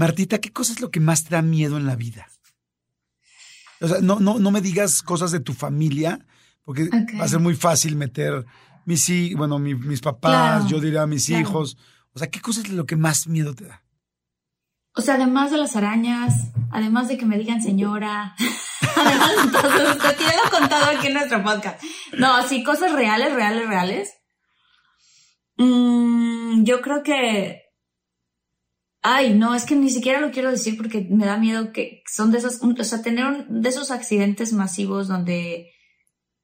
Martita, ¿qué cosa es lo que más te da miedo en la vida? O sea, no, no, no me digas cosas de tu familia, porque va a ser muy fácil meter mis, bueno, mis papás, yo diría mis hijos. O sea, ¿qué cosa es lo que más miedo te da? O sea, además de las arañas, además de que me digan señora, además de todo esto que ya lo he contado aquí en nuestro podcast. No, así cosas reales, reales, reales. Mm, yo creo que Ay, no, es que ni siquiera lo quiero decir porque me da miedo que son de esos, o sea, tener de esos accidentes masivos donde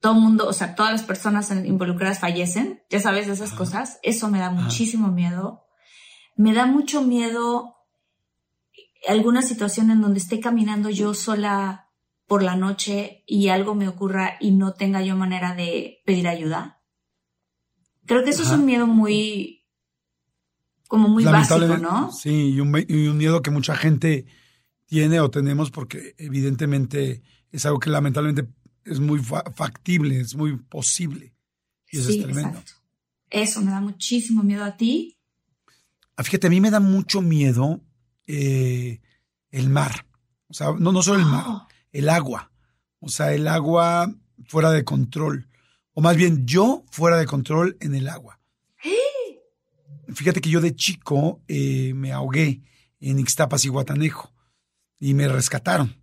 todo el mundo, o sea, todas las personas involucradas fallecen, ya sabes, de esas cosas, eso me da muchísimo miedo. Me da mucho miedo alguna situación en donde esté caminando yo sola por la noche y algo me ocurra y no tenga yo manera de pedir ayuda. Creo que eso es un miedo muy, como muy básico, ¿no? Sí, y un, miedo que mucha gente tiene o tenemos porque evidentemente es algo que lamentablemente es muy factible, es muy posible. Y eso es tremendo. Exacto. Eso me da muchísimo miedo a ti. Ah, fíjate, a mí me da mucho miedo eh, el mar. O sea, no, no solo el mar, oh. el agua. O sea, el agua fuera de control. O más bien yo fuera de control en el agua. Fíjate que yo de chico eh, me ahogué en Ixtapas y Guatanejo y me rescataron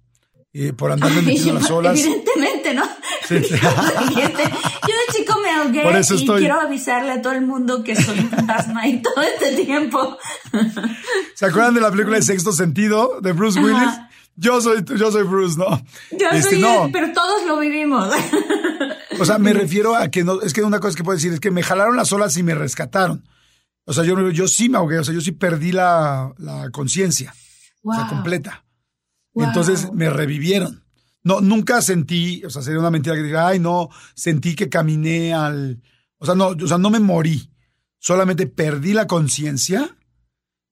eh, por andarme metiendo las olas. Evidentemente, ¿no? Sí, yo de chico me ahogué y quiero avisarle a todo el mundo que soy un fantasma y todo este tiempo. ¿Se acuerdan de la película de Sexto Sentido de Bruce Willis? Yo soy, yo soy Bruce, ¿no? Yo este, soy pero todos lo vivimos. O sea, me refiero a que no, es que una cosa que puedo decir es que me jalaron las olas y me rescataron. O sea, yo, yo sí me ahogué, o sea, yo sí perdí la, conciencia. O sea, completa. Entonces me revivieron. No, nunca sentí, o sea, sería una mentira que diga, ay, no, sentí que caminé al. O sea, no, o sea, no me morí. Solamente perdí la conciencia.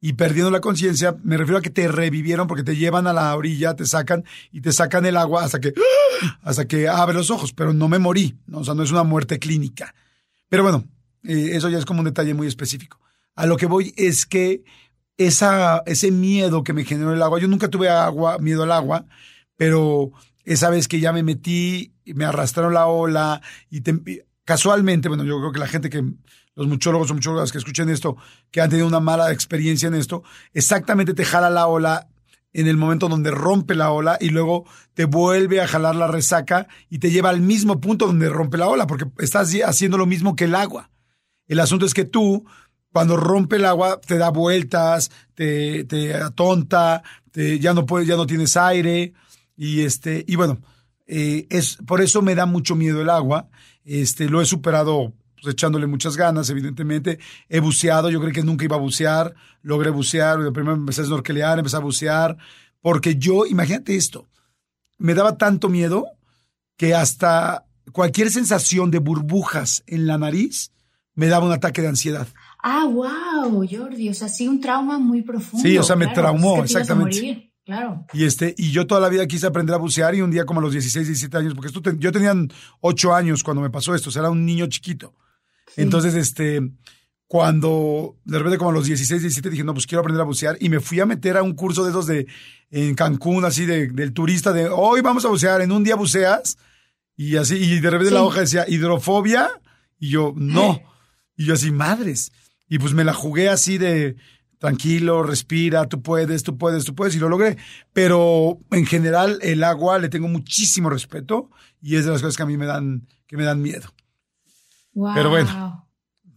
Y perdiendo la conciencia, me refiero a que te revivieron porque te llevan a la orilla, te sacan y te sacan el agua hasta que, hasta que abre los ojos, pero no me morí. O sea, no es una muerte clínica. Pero bueno, eso ya es como un detalle muy específico. A lo que voy es que esa, ese miedo que me generó el agua, yo nunca tuve agua, miedo al agua, pero esa vez que ya me metí, me arrastraron la ola y casualmente, bueno, yo creo que la gente que, los muchólogos o muchólogas que escuchen esto, que han tenido una mala experiencia en esto, exactamente te jala la ola en el momento donde rompe la ola y luego te vuelve a jalar la resaca y te lleva al mismo punto donde rompe la ola, porque estás haciendo lo mismo que el agua. El asunto es que tú, cuando rompe el agua, te da vueltas, te, atonta, te, ya no puedes, ya no tienes aire. Y este, y bueno, eh, es, por eso me da mucho miedo el agua. Este, lo he superado pues, echándole muchas ganas, evidentemente. He buceado, yo creo que nunca iba a bucear, logré bucear, primero empecé a snorkelear, empecé a bucear, porque yo, imagínate esto, me daba tanto miedo que hasta cualquier sensación de burbujas en la nariz me daba un ataque de ansiedad. Ah, wow, Jordi, o sea, sí, un trauma muy profundo. Sí, o sea, me traumó, exactamente. claro. Y este, y yo toda la vida quise aprender a bucear y un día como a los 16, 17 años, porque esto yo tenía 8 años cuando me pasó esto, o sea, era un niño chiquito. Entonces, este, cuando de repente como a los 16, 17 dije, no, pues quiero aprender a bucear y me fui a meter a un curso de esos de en Cancún, así de, del turista de hoy vamos a bucear, en un día buceas y así, y de repente la hoja decía hidrofobia y yo, no. Y yo así, madres. Y pues me la jugué así de tranquilo, respira, tú puedes, tú puedes, tú puedes, y lo logré. Pero en general el agua le tengo muchísimo respeto y es de las cosas que a mí me dan, que me dan miedo. Pero bueno,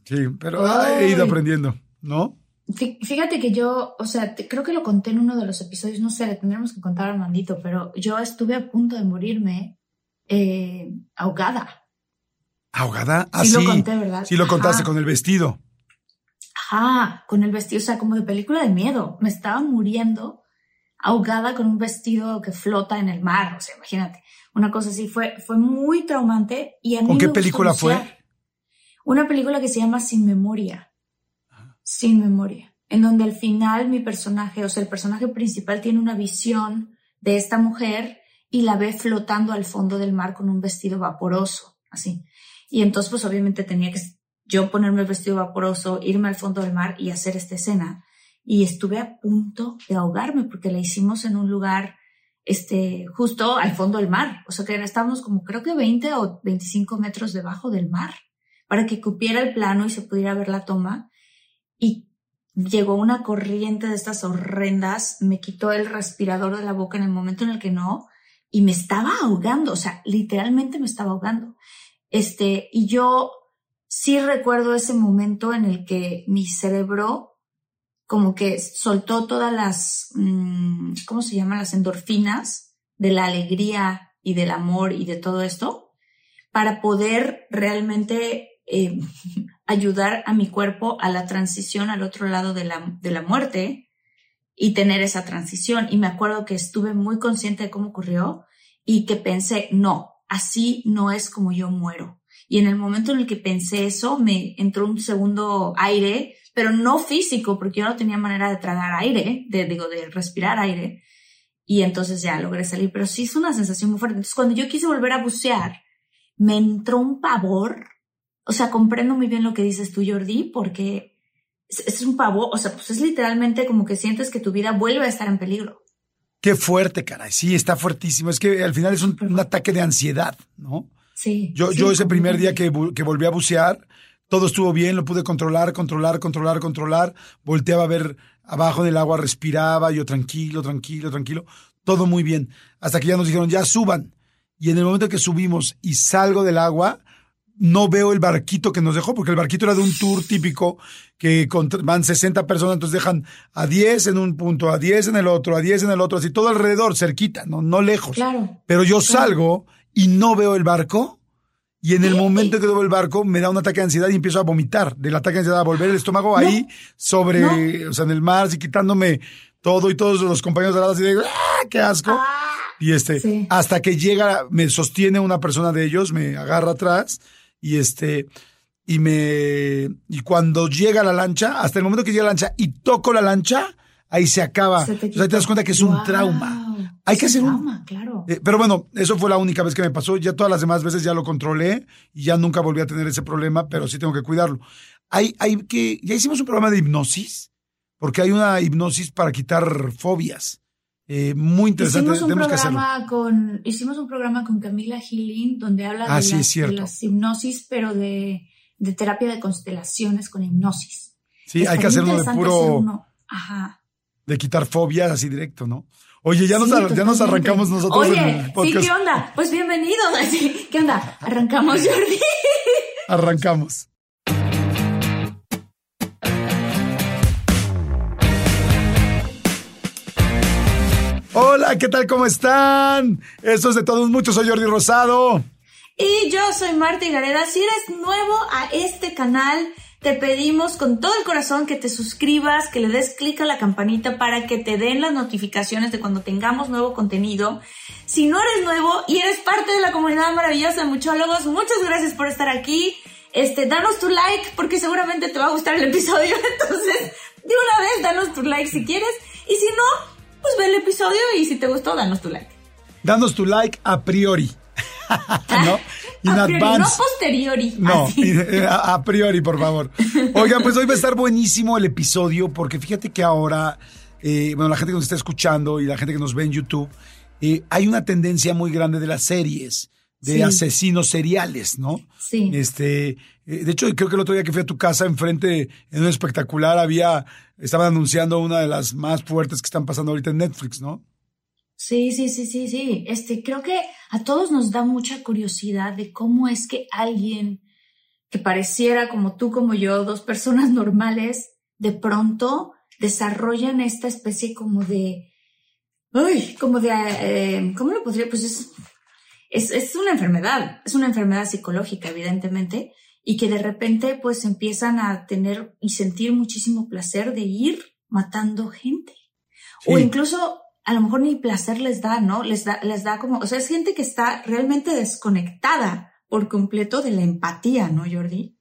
sí, pero he ido aprendiendo, ¿no? Fíjate que yo, o sea, creo que lo conté en uno de los episodios, no sé, le tendremos que contar a Armandito, pero yo estuve a punto de morirme eh, ahogada. ¿Ahogada? Ah, sí, lo conté, ¿verdad? Sí, lo contaste con el vestido. Ajá, con el vestido, o sea, como de película de miedo. Me estaba muriendo ahogada con un vestido que flota en el mar, o sea, imagínate. Una cosa así, fue, fue muy traumante. Y a mí ¿Con qué película fue? Una película que se llama Sin Memoria. Sin Memoria. En donde al final mi personaje, o sea, el personaje principal tiene una visión de esta mujer y la ve flotando al fondo del mar con un vestido vaporoso, así. Y entonces, pues obviamente tenía que yo ponerme el vestido vaporoso, irme al fondo del mar y hacer esta escena. Y estuve a punto de ahogarme porque la hicimos en un lugar, este, justo al fondo del mar. O sea que estábamos como creo que 20 o 25 metros debajo del mar para que cupiera el plano y se pudiera ver la toma. Y llegó una corriente de estas horrendas, me quitó el respirador de la boca en el momento en el que no, y me estaba ahogando, o sea, literalmente me estaba ahogando. Este, y yo sí recuerdo ese momento en el que mi cerebro como que soltó todas las, mm, ¿cómo se llaman? Las endorfinas de la alegría y del amor y de todo esto para poder realmente eh, ayudar a mi cuerpo a la transición al otro lado de la, de la muerte y tener esa transición. Y me acuerdo que estuve muy consciente de cómo ocurrió y que pensé, no, así no es como yo muero. Y en el momento en el que pensé eso, me entró un segundo aire, pero no físico, porque yo no tenía manera de tragar aire, de, digo, de respirar aire. Y entonces ya logré salir, pero sí es una sensación muy fuerte. Entonces, cuando yo quise volver a bucear, me entró un pavor. O sea, comprendo muy bien lo que dices tú, Jordi, porque es, un pavor, o sea, pues es literalmente como que sientes que tu vida vuelve a estar en peligro. Qué fuerte, caray. Sí, está fuertísimo. Es que al final es un, ataque de ansiedad, ¿no? Sí. Yo, yo ese primer día que, que volví a bucear, todo estuvo bien, lo pude controlar, controlar, controlar, controlar. Volteaba a ver abajo del agua, respiraba, yo tranquilo, tranquilo, tranquilo. Todo muy bien. Hasta que ya nos dijeron, ya suban. Y en el momento que subimos y salgo del agua, no veo el barquito que nos dejó, porque el barquito era de un tour típico que van 60 personas, entonces dejan a 10 en un punto, a 10 en el otro, a 10 en el otro, así todo alrededor, cerquita, no, no lejos. Claro. Pero yo salgo y no veo el barco. Y en el momento que veo el barco, me da un ataque de ansiedad y empiezo a vomitar. Del ataque de ansiedad a volver el estómago ahí, sobre, o sea, en el mar, así quitándome todo y todos los compañeros de lado así de, ¡ah, qué asco! Ah, y este, hasta que llega, me sostiene una persona de ellos, me agarra atrás y este, y me, y cuando llega la lancha, hasta el momento que llega la lancha y toco la lancha, ahí se acaba. te, te das cuenta que es un trauma. Hay que hacer trauma, claro. Eh, pero bueno, eso fue la única vez que me pasó. Ya todas las demás veces ya lo controlé y ya nunca volví a tener ese problema, pero sí tengo que cuidarlo. Hay, hay que, ya hicimos un programa de hipnosis, porque hay una hipnosis para quitar fobias. Eh, muy interesante. Hicimos un, programa con, hicimos un programa con Camila Healing donde habla ah, de, las, hipnosis, pero de, terapia de constelaciones con hipnosis. Sí, hay que hacer uno de puro. De quitar fobias así directo, ¿no? Oye, ya, nos, ya nos arrancamos nosotros. Oye, sí, ¿qué onda? Pues bienvenidos. ¿Qué onda? Arrancamos, Jordi. Arrancamos. Hola, ¿qué tal? ¿Cómo están? Esto es de todos muchos, soy Jordi Rosado. Y yo soy Marta Gareda. Si eres nuevo a este canal, te pedimos con todo el corazón que te suscribas, que le des clic a la campanita para que te den las notificaciones de cuando tengamos nuevo contenido. Si no eres nuevo y eres parte de la comunidad maravillosa de muchólogos, muchas gracias por estar aquí. Este, danos tu like porque seguramente te va a gustar el episodio. Entonces, de una vez, danos tu like si quieres. Y si no, pues ve el episodio y si te gustó, danos tu like. Danos tu like a priori. ¿No? a priori, no posteriori. No, eh, a, priori, por favor. Oigan, pues hoy va a estar buenísimo el episodio porque fíjate que ahora, eh, bueno, la gente que nos está escuchando y la gente que nos ve en YouTube, eh, hay una tendencia muy grande de las series de asesinos seriales, ¿no? Sí. Este, eh, de hecho, creo que el otro día que fui a tu casa, enfrente, en un espectacular, había, estaban anunciando una de las más fuertes que están pasando ahorita en Netflix, ¿no? Sí, sí, sí, sí, sí. Este, creo que a todos nos da mucha curiosidad de cómo es que alguien que pareciera como tú, como yo, dos personas normales, de pronto desarrollan esta especie como de, uy, como de, eh, ¿cómo lo podría? Pues es, es, es una enfermedad, es una enfermedad psicológica, evidentemente, y que de repente pues empiezan a tener y sentir muchísimo placer de ir matando gente. O incluso a lo mejor ni placer les da, ¿no? Les da, les da como, o sea, es gente que está realmente desconectada por completo de la empatía, ¿no, Jordi?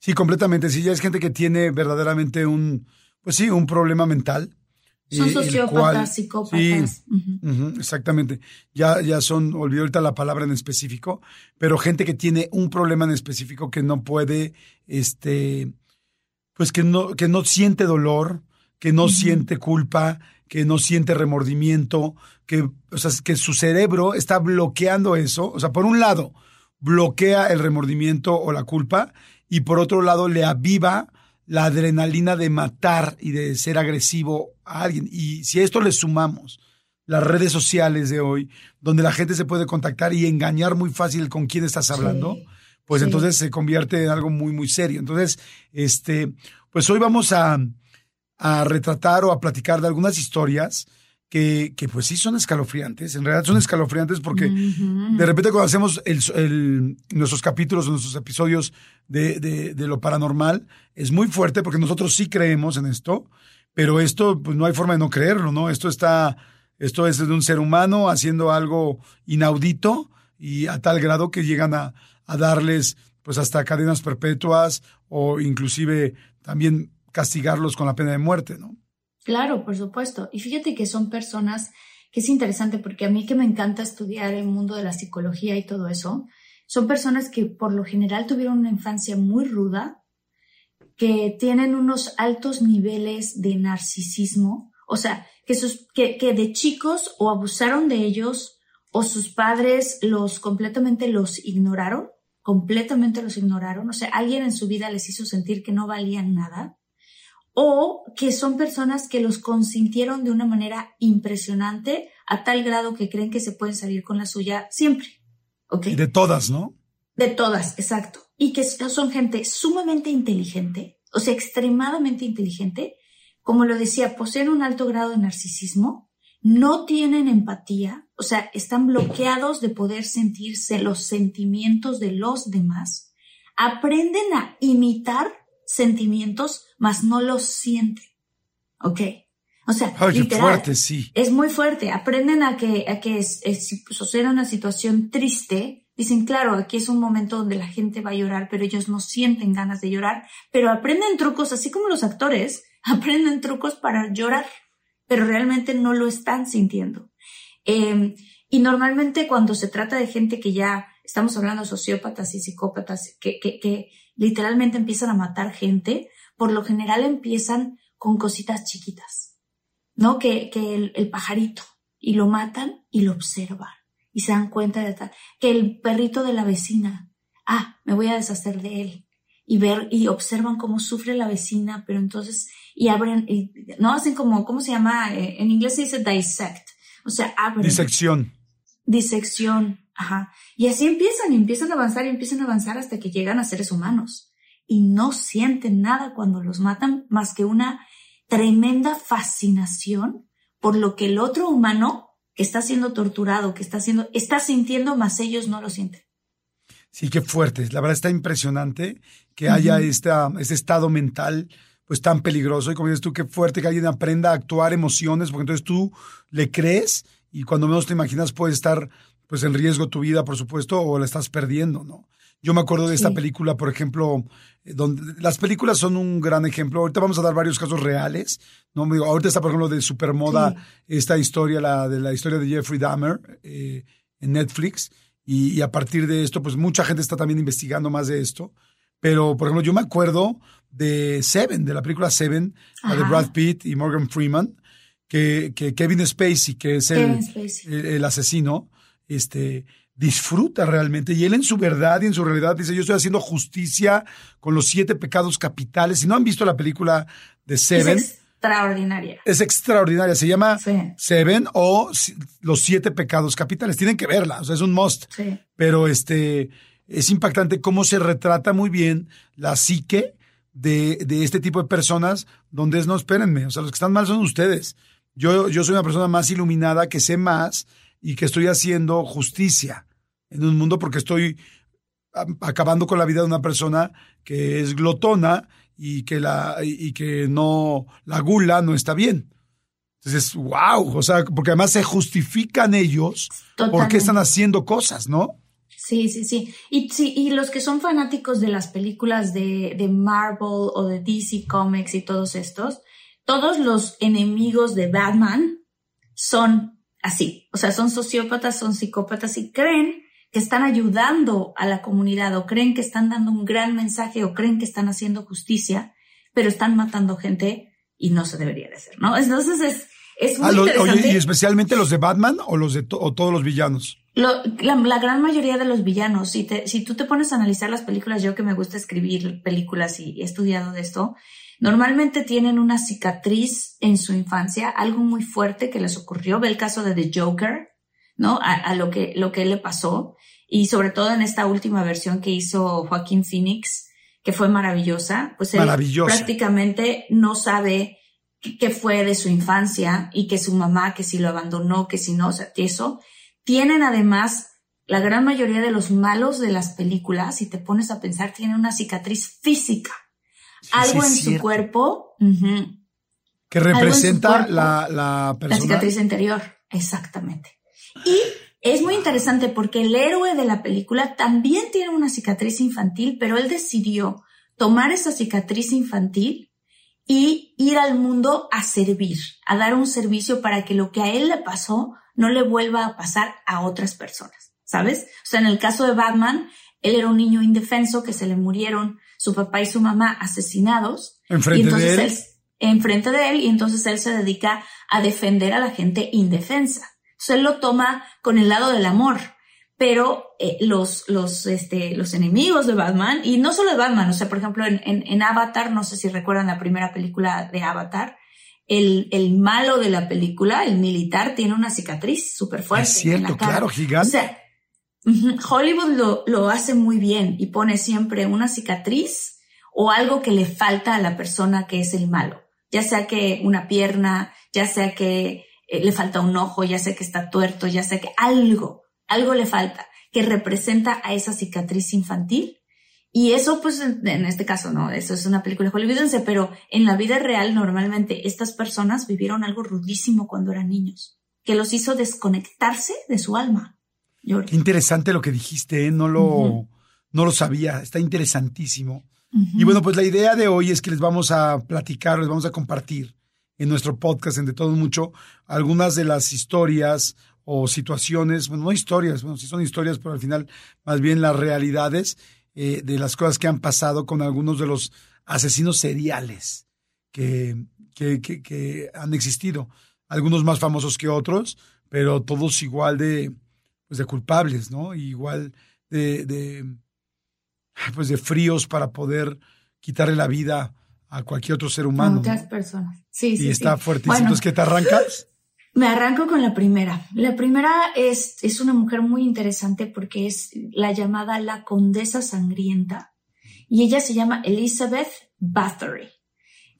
Sí, completamente. Sí, ya es gente que tiene verdaderamente un, pues sí, un problema mental. Son sociópatas, psicópatas. Sí, exactamente. Ya, ya son, olvidé ahorita la palabra en específico, pero gente que tiene un problema en específico que no puede, este, pues que no, que no siente dolor, que no siente culpa, que no siente remordimiento, que, o sea, que su cerebro está bloqueando eso. O sea, por un lado, bloquea el remordimiento o la culpa y por otro lado le aviva la adrenalina de matar y de ser agresivo a alguien. Y si a esto le sumamos las redes sociales de hoy, donde la gente se puede contactar y engañar muy fácil con quién estás hablando, pues entonces se convierte en algo muy, muy serio. Entonces, este, pues hoy vamos a, a retratar o a platicar de algunas historias que, que, pues sí son escalofriantes. En realidad son escalofriantes porque de repente cuando hacemos el, nuestros capítulos o nuestros episodios de, de, de, lo paranormal, es muy fuerte porque nosotros sí creemos en esto, pero esto pues no hay forma de no creerlo, ¿no? Esto está, esto es de un ser humano haciendo algo inaudito y a tal grado que llegan a, a darles pues hasta cadenas perpetuas o inclusive también castigarlos con la pena de muerte, ¿no? Claro, por supuesto. Y fíjate que son personas que es interesante porque a mí que me encanta estudiar el mundo de la psicología y todo eso, son personas que por lo general tuvieron una infancia muy ruda, que tienen unos altos niveles de narcisismo, o sea, que, sus, que, que de chicos o abusaron de ellos o sus padres los completamente los ignoraron, completamente los ignoraron, o sea, alguien en su vida les hizo sentir que no valían nada o que son personas que los consintieron de una manera impresionante a tal grado que creen que se pueden salir con la suya siempre. ¿Ok? De todas, ¿no? De todas, exacto. Y que son gente sumamente inteligente, o sea, extremadamente inteligente. Como lo decía, poseen un alto grado de narcisismo, no tienen empatía, o sea, están bloqueados de poder sentirse los sentimientos de los demás, aprenden a imitar sentimientos, mas no los sienten. ¿Ok? O sea, fuerte, sí. es muy fuerte. Aprenden a que, a que si sucede una situación triste, dicen, claro, aquí es un momento donde la gente va a llorar, pero ellos no sienten ganas de llorar, pero aprenden trucos, así como los actores, aprenden trucos para llorar, pero realmente no lo están sintiendo. Em, y normalmente cuando se trata de gente que ya estamos hablando de sociópatas y psicópatas que, que, que literalmente empiezan a matar gente, por lo general empiezan con cositas chiquitas, ¿no? Que, que el, pajarito, y lo matan y lo observan, y se dan cuenta de tal, que el perrito de la vecina, ah, me voy a deshacer de él, y ver, y observan cómo sufre la vecina, pero entonces, y abren, y, no hacen como, ¿cómo se llama? Eh, en inglés se dice dissect, o sea, abren. Disección. Disección, Ajá. Y así empiezan, y empiezan a avanzar y empiezan a avanzar hasta que llegan a seres humanos. Y no sienten nada cuando los matan más que una tremenda fascinación por lo que el otro humano que está siendo torturado, que está haciendo, está sintiendo, más ellos no lo sienten. Sí, qué fuerte. La verdad está impresionante que haya esta, este estado mental pues tan peligroso. Y como dices tú, qué fuerte que alguien aprenda a actuar emociones, porque entonces tú le crees y cuando menos te imaginas puede estar pues en riesgo tu vida, por supuesto, o la estás perdiendo, ¿no? Yo me acuerdo de esta película, por ejemplo, eh, donde las películas son un gran ejemplo. Ahorita vamos a dar varios casos reales, ¿no? Ahorita está, por ejemplo, de supermoda esta historia, la de la historia de Jeffrey Dahmer eh, en Netflix. Y, a partir de esto, pues mucha gente está también investigando más de esto. Pero, por ejemplo, yo me acuerdo de Seven, de la película Seven, la de Brad Pitt y Morgan Freeman, que, que Kevin Spacey, que es el, el asesino, este, disfruta realmente. Y él en su verdad y en su realidad dice, yo estoy haciendo justicia con los siete pecados capitales. Si no han visto la película de Seven. Es extraordinaria. Es extraordinaria. Se llama Seven o Los siete pecados capitales. Tienen que verla. O sea, es un must. Pero este, es impactante cómo se retrata muy bien la psique de, de este tipo de personas donde es, no, espérenme. O sea, los que están mal son ustedes. Yo, yo soy una persona más iluminada que sé más y que estoy haciendo justicia en un mundo porque estoy acabando con la vida de una persona que es glotona y que la y que no la gula no está bien. Entonces, wow, o sea, porque además se justifican ellos porque están haciendo cosas, ¿no? Sí, sí, sí. Y sí, y los que son fanáticos de las películas de, de Marvel o de DC Comics y todos estos, todos los enemigos de Batman son así, o sea, son sociópatas, son psicópatas y creen que están ayudando a la comunidad o creen que están dando un gran mensaje o creen que están haciendo justicia, pero están matando gente y no se debería de hacer, ¿no? Entonces es, es muy ah, Oye, ¿y especialmente los de Batman o los de o todos los villanos? la, la, gran mayoría de los villanos, si, te, si tú te pones a analizar las películas, yo que me gusta escribir películas y he estudiado de esto, normalmente tienen una cicatriz en su infancia, algo muy fuerte que les ocurrió. Ve el caso de The Joker, ¿no? A, lo que, lo que le pasó. Y sobre todo en esta última versión que hizo Joaquín Phoenix, que fue maravillosa, pues él prácticamente no sabe qué fue de su infancia y que su mamá, que si lo abandonó, que si no, o sea, eso. Tienen además, la gran mayoría de los malos de las películas, si te pones a pensar, tienen una cicatriz física. Algo en su cuerpo. Que representa la, la La cicatriz interior, exactamente. Y es muy interesante porque el héroe de la película también tiene una cicatriz infantil, pero él decidió tomar esa cicatriz infantil y ir al mundo a servir, a dar un servicio para que lo que a él le pasó no le vuelva a pasar a otras personas, ¿sabes? O sea, en el caso de Batman, él era un niño indefenso que se le murieron su papá y su mamá asesinados. Enfrente de él. enfrente de él, y entonces él se dedica a defender a la gente indefensa. Entonces él lo toma con el lado del amor, pero eh, los, los, este, los enemigos de Batman, y no solo de Batman, o sea, por ejemplo, en, en, Avatar, no sé si recuerdan la primera película de Avatar, el, el malo de la película, el militar, tiene una cicatriz súper fuerte. Es cierto, claro, gigante. O sea, Hollywood lo, lo hace muy bien y pone siempre una cicatriz o algo que le falta a la persona que es el malo, ya sea que una pierna, ya sea que eh, le falta un ojo, ya sé que está tuerto, ya sé que algo, algo le falta que representa a esa cicatriz infantil. Y eso, pues, en, este caso, no, eso es una película hollywoodense, pero en la vida real, normalmente, estas personas vivieron algo rudísimo cuando eran niños, que los hizo desconectarse de su alma. Qué interesante lo que dijiste, ¿eh? no, lo, no lo sabía, está interesantísimo. Y bueno, pues la idea de hoy es que les vamos a platicar, les vamos a compartir en nuestro podcast, en De Todo Mucho, algunas de las historias o situaciones, bueno, no historias, bueno, sí son historias, pero al final más bien las realidades eh, de las cosas que han pasado con algunos de los asesinos seriales que, que, que, han existido. Algunos más famosos que otros, pero todos igual de, pues de culpables, ¿no? igual de, de, pues de fríos para poder quitarle la vida a cualquier otro ser humano. muchas personas. Sí, sí. Y está fuertísimo. Entonces, ¿qué te arrancas? Me arranco con la primera. La primera es, es una mujer muy interesante porque es la llamada la condesa sangrienta y ella se llama Elizabeth Bathory.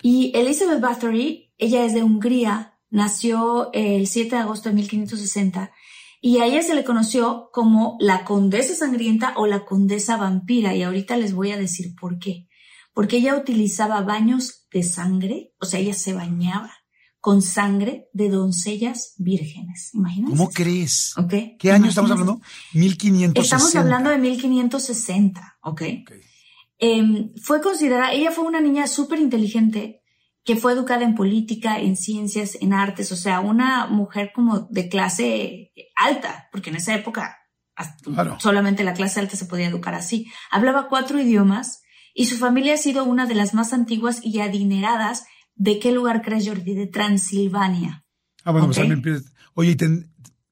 Y Elizabeth Bathory, ella es de Hungría, nació el 7 de agosto de 1560 y a ella se le conoció como la condesa sangrienta o la condesa vampira y ahorita les voy a decir por qué porque ella utilizaba baños de sangre, o sea, ella se bañaba con sangre de doncellas vírgenes. Imagínate. ¿Cómo crees? ¿Qué año estamos hablando? 1560. Estamos hablando de 1560, ¿ok? Em, fue considerada, ella fue una niña súper inteligente que fue educada en política, en ciencias, en artes, o sea, una mujer como de clase alta, porque en esa época solamente la clase alta se podía educar así. Hablaba cuatro idiomas, y su familia ha sido una de las más antiguas y adineradas. ¿De qué lugar crees, Jordi? De Transilvania. Ah, bueno, pues también Oye,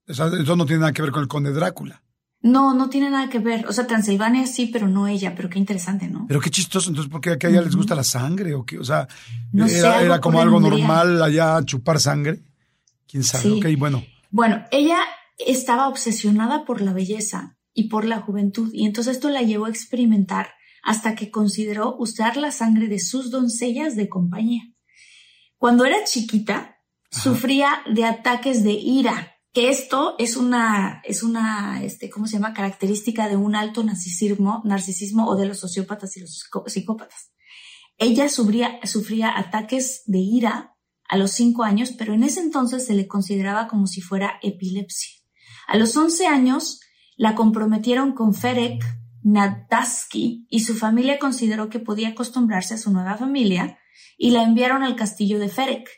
eso no tiene nada que ver con el conde Drácula. No, no tiene nada que ver. O sea, Transilvania sí, pero no ella. Pero qué interesante, ¿no? Pero qué chistoso. Entonces, ¿por qué a ella les gusta la sangre? ¿O qué? O sea, era, como algo normal allá chupar sangre. ¿Quién sabe? Ok, bueno. Bueno, ella estaba obsesionada por la belleza y por la juventud. Y entonces esto la llevó a experimentar hasta que consideró usar la sangre de sus doncellas de compañía. Cuando era chiquita, sufría de ataques de ira esto es una, es una, este, ¿cómo se llama? Característica de un alto narcisismo, narcisismo o de los sociópatas y los psicópatas. Ella sufría, sufría ataques de ira a los cinco años, pero en ese entonces se le consideraba como si fuera epilepsia. A los once años la comprometieron con Ferek Nadaski y su familia consideró que podía acostumbrarse a su nueva familia y la enviaron al castillo de Ferek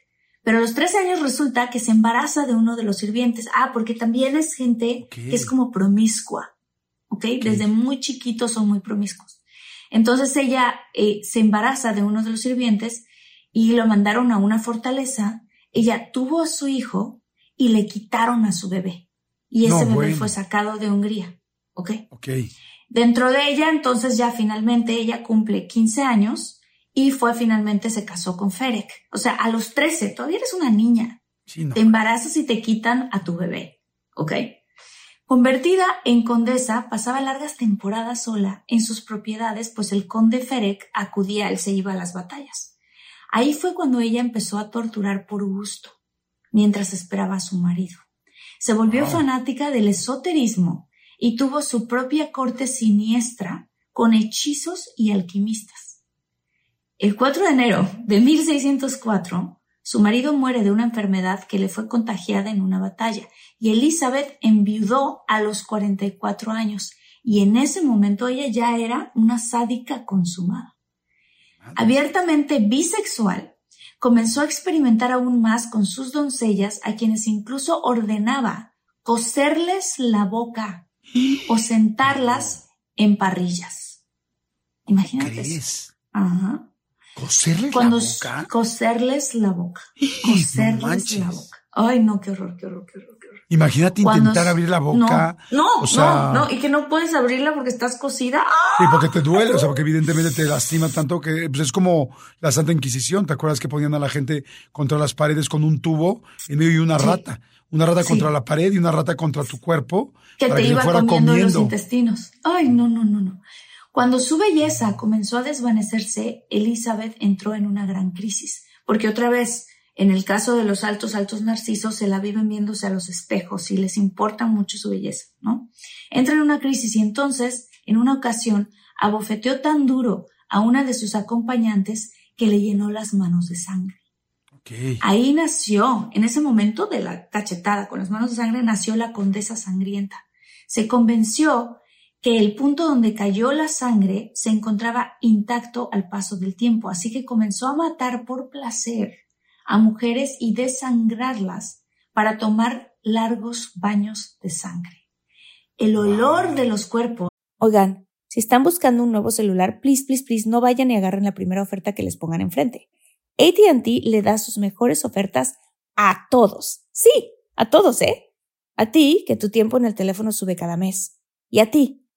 pero a los 13 años resulta que se embaraza de uno de los sirvientes. Ah, porque también es gente que es como promiscua. ¿Ok? Desde muy chiquitos son muy promiscuos. Entonces ella eh, se embaraza de uno de los sirvientes y lo mandaron a una fortaleza. Ella tuvo a su hijo y le quitaron a su bebé. Y ese bebé fue sacado de Hungría. ¿Ok? Ok. Dentro de ella, entonces ya finalmente ella cumple 15 años y fue finalmente se casó con Ferek. O sea, a los 13, todavía eres una niña. Te embarazas y te quitan a tu bebé. ¿Ok? Convertida en condesa, pasaba largas temporadas sola en sus propiedades, pues el conde Ferek acudía, él se iba a las batallas. Ahí fue cuando ella empezó a torturar por gusto, mientras esperaba a su marido. Se volvió fanática del esoterismo y tuvo su propia corte siniestra con hechizos y alquimistas. El 4 de enero de 1604, su marido muere de una enfermedad que le fue contagiada en una batalla y Elizabeth enviudó a los 44 años y en ese momento ella ya era una sádica consumada. Abiertamente bisexual, comenzó a experimentar aún más con sus doncellas a quienes incluso ordenaba coserles la boca o sentarlas en parrillas. Imagínate. Eso. Ajá. ¿Coserles la boca? Coserles la boca. Coserles la boca. Ay, no, qué horror, qué horror, qué horror. Qué horror. Imagínate intentar abrir la boca. No, no, no, y que no puedes abrirla porque estás cosida. Sí, porque te duele, o sea, porque evidentemente te lastima tanto que pues, es como la Santa Inquisición. ¿Te acuerdas que ponían a la gente contra las paredes con un tubo en medio y una rata? Una rata contra la pared y una rata contra tu cuerpo. Que te iba comiendo los intestinos. Ay, no, no, no, no. Cuando su belleza comenzó a desvanecerse, Elizabeth entró en una gran crisis, porque otra vez, en el caso de los altos, altos narcisos, se la viven viéndose a los espejos y les importa mucho su belleza, ¿no? Entra en una crisis y entonces, en una ocasión, abofeteó tan duro a una de sus acompañantes que le llenó las manos de sangre. Ahí nació, en ese momento de la cachetada con las manos de sangre, nació la condesa sangrienta. Se convenció que el punto donde cayó la sangre se encontraba intacto al paso del tiempo, así que comenzó a matar por placer a mujeres y desangrarlas para tomar largos baños de sangre. El olor de los cuerpos. Oigan, si están buscando un nuevo celular, please, please, please, no vayan y agarren la primera oferta que les pongan enfrente. ATT le da sus mejores ofertas a todos. Sí, a todos, ¿eh? A ti, que tu tiempo en el teléfono sube cada mes. Y a ti,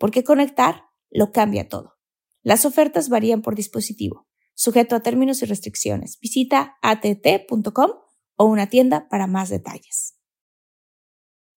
porque conectar lo cambia todo. Las ofertas varían por dispositivo, sujeto a términos y restricciones. Visita att.com o una tienda para más detalles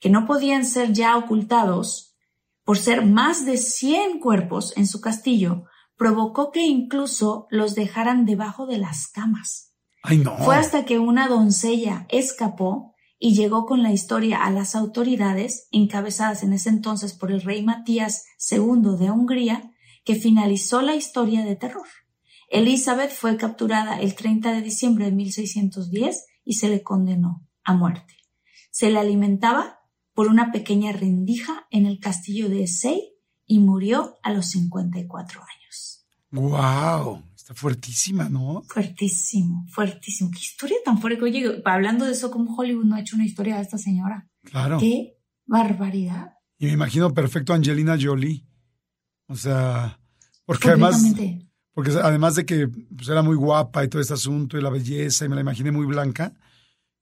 Que no podían ser ya ocultados por ser más de 100 cuerpos en su castillo, provocó que incluso los dejaran debajo de las camas. Ay, no. Fue hasta que una doncella escapó y llegó con la historia a las autoridades, encabezadas en ese entonces por el rey Matías II de Hungría, que finalizó la historia de terror. Elizabeth fue capturada el 30 de diciembre de 1610 y se le condenó a muerte. Se le alimentaba por una pequeña rendija en el castillo de Essay y murió a los 54 años. ¡Wow! Está fuertísima, ¿no? Fuertísimo, fuertísimo. Qué historia tan fuerte. Oye, hablando de eso, ¿cómo Hollywood no ha hecho una historia de esta señora? Claro. Qué barbaridad. Y me imagino perfecto a Angelina Jolie. O sea, porque además, porque además de que pues, era muy guapa y todo este asunto y la belleza, y me la imaginé muy blanca,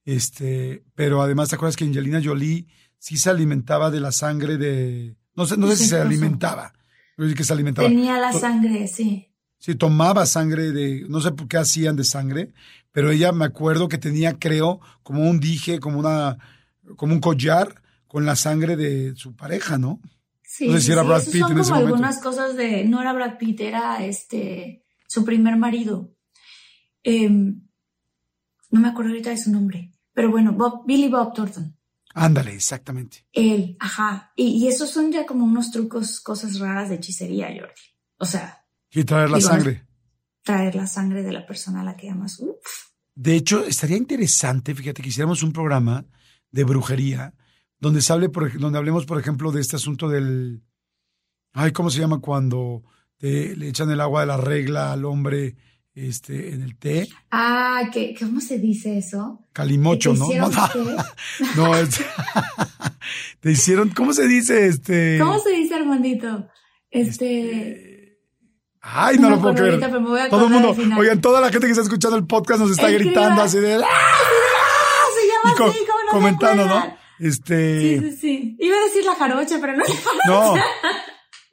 este, pero además te acuerdas que Angelina Jolie sí se alimentaba de la sangre de, no sé, no sé si se alimentaba, que se alimentaba. Tenía la sangre, sí. Sí, tomaba sangre de, no sé por qué hacían de sangre, pero ella me acuerdo que tenía, creo, como un dije, como una, como un collar con la sangre de su pareja, ¿no? Sí, no sé si era Brad Pitt son como algunas cosas de, no era Brad Pitt, era este, su primer marido. Em, no me acuerdo ahorita de su nombre, pero bueno, Bob, Billy Bob Thornton. Ándale, exactamente. Él, ajá. Y, y esos son ya como unos trucos, cosas raras de hechicería, Jordi. O sea, y traer la sangre. Traer la sangre de la persona a la que amas. De hecho, estaría interesante, fíjate, que hiciéramos un programa de brujería donde, se hable por, donde hablemos, por ejemplo, de este asunto del... Ay, ¿cómo se llama cuando le echan el agua de la regla al hombre este, en el té? Ah, ¿cómo se dice eso? Calimocho, ¿no? No, no te hicieron, ¿cómo se dice? Este, ¿Cómo se dice, Armandito? este, este Ay, no, lo puedo creer. Todo el mundo, oigan, toda la gente que está escuchando el podcast nos está gritando así de. ¡Ah! Se llama así, ¿cómo no Comentando, ¿no? Este. Sí, sí, sí. Iba a decir la jarocha, pero no No.